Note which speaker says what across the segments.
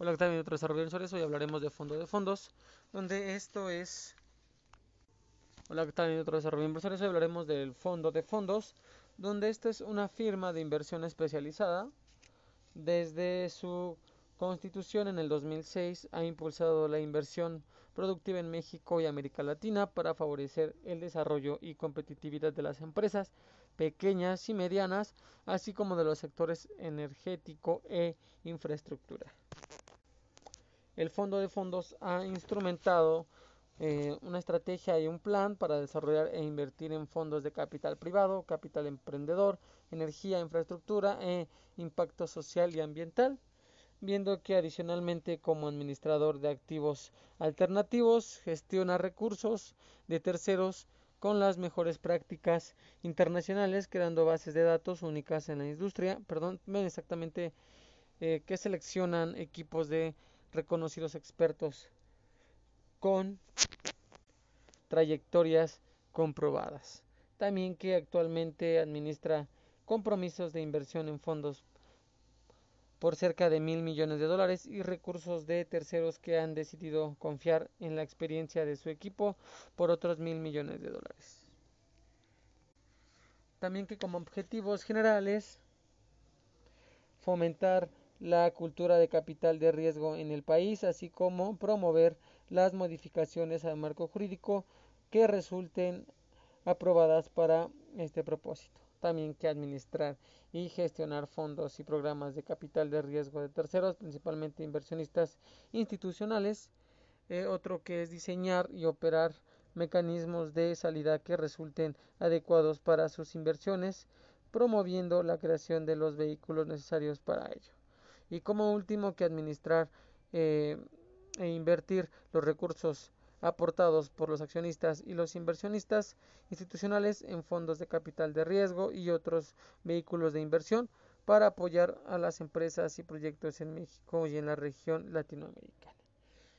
Speaker 1: Hola, ¿qué tal? Mi desarrollo sobre eso hoy hablaremos de fondo de fondos, donde esto es... Hola, ¿qué tal? Mi desarrollo inversores, hoy hablaremos del fondo de fondos, donde esto es una firma de inversión especializada. Desde su constitución en el 2006 ha impulsado la inversión productiva en México y América Latina para favorecer el desarrollo y competitividad de las empresas pequeñas y medianas, así como de los sectores energético e infraestructura. El Fondo de Fondos ha instrumentado eh, una estrategia y un plan para desarrollar e invertir en fondos de capital privado, capital emprendedor, energía, infraestructura e impacto social y ambiental, viendo que adicionalmente como administrador de activos alternativos gestiona recursos de terceros con las mejores prácticas internacionales, creando bases de datos únicas en la industria, perdón, exactamente eh, que seleccionan equipos de reconocidos expertos con trayectorias comprobadas. También que actualmente administra compromisos de inversión en fondos por cerca de mil millones de dólares y recursos de terceros que han decidido confiar en la experiencia de su equipo por otros mil millones de dólares. También que como objetivos generales fomentar la cultura de capital de riesgo en el país, así como promover las modificaciones al marco jurídico que resulten aprobadas para este propósito. También que administrar y gestionar fondos y programas de capital de riesgo de terceros, principalmente inversionistas institucionales. Eh, otro que es diseñar y operar mecanismos de salida que resulten adecuados para sus inversiones, promoviendo la creación de los vehículos necesarios para ello y como último que administrar eh, e invertir los recursos aportados por los accionistas y los inversionistas institucionales en fondos de capital de riesgo y otros vehículos de inversión para apoyar a las empresas y proyectos en México y en la región latinoamericana.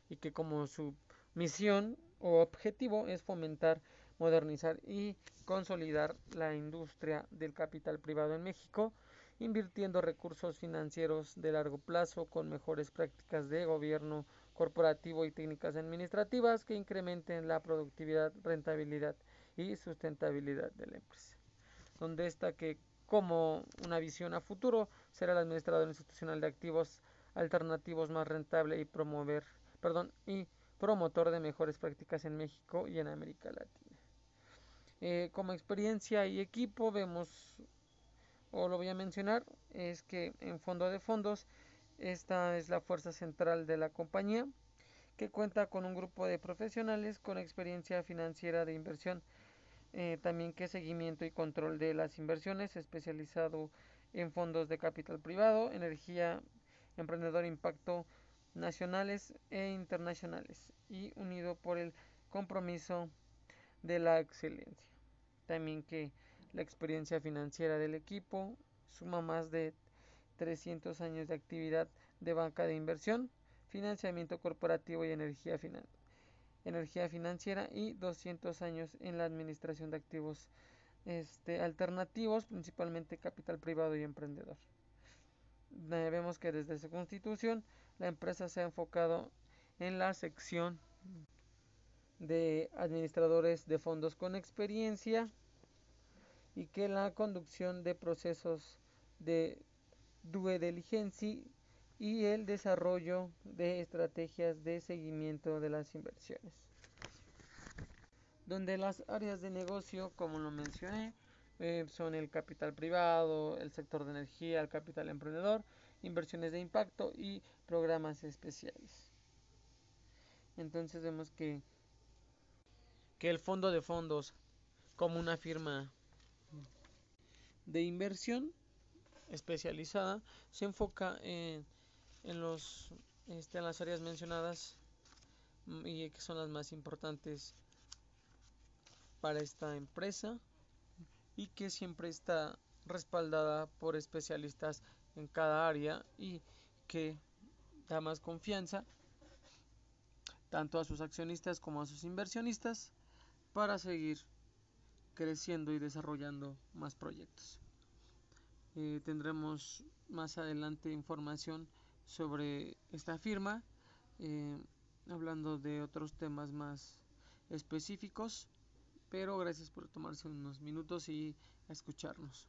Speaker 1: Y que como su misión o objetivo es fomentar, modernizar y consolidar la industria del capital privado en México invirtiendo recursos financieros de largo plazo con mejores prácticas de gobierno corporativo y técnicas administrativas que incrementen la productividad, rentabilidad y sustentabilidad de la empresa. Donde está que como una visión a futuro será el administrador institucional de activos alternativos más rentable y promover, perdón, y promotor de mejores prácticas en México y en América Latina. Eh, como experiencia y equipo vemos o lo voy a mencionar, es que en fondo de fondos esta es la fuerza central de la compañía que cuenta con un grupo de profesionales con experiencia financiera de inversión, eh, también que seguimiento y control de las inversiones, especializado en fondos de capital privado, energía, emprendedor, impacto nacionales e internacionales y unido por el compromiso de la excelencia. También que la experiencia financiera del equipo suma más de 300 años de actividad de banca de inversión, financiamiento corporativo y energía, energía financiera y 200 años en la administración de activos este, alternativos, principalmente capital privado y emprendedor. Vemos que desde su constitución la empresa se ha enfocado en la sección de administradores de fondos con experiencia y que la conducción de procesos de due diligence y el desarrollo de estrategias de seguimiento de las inversiones. Donde las áreas de negocio, como lo mencioné, eh, son el capital privado, el sector de energía, el capital emprendedor, inversiones de impacto y programas especiales. Entonces vemos que, que el fondo de fondos como una firma de inversión especializada se enfoca en, en los este, las áreas mencionadas mm, y que son las más importantes para esta empresa y que siempre está respaldada por especialistas en cada área y que da más confianza tanto a sus accionistas como a sus inversionistas para seguir creciendo y desarrollando más proyectos. Eh, tendremos más adelante información sobre esta firma, eh, hablando de otros temas más específicos, pero gracias por tomarse unos minutos y escucharnos.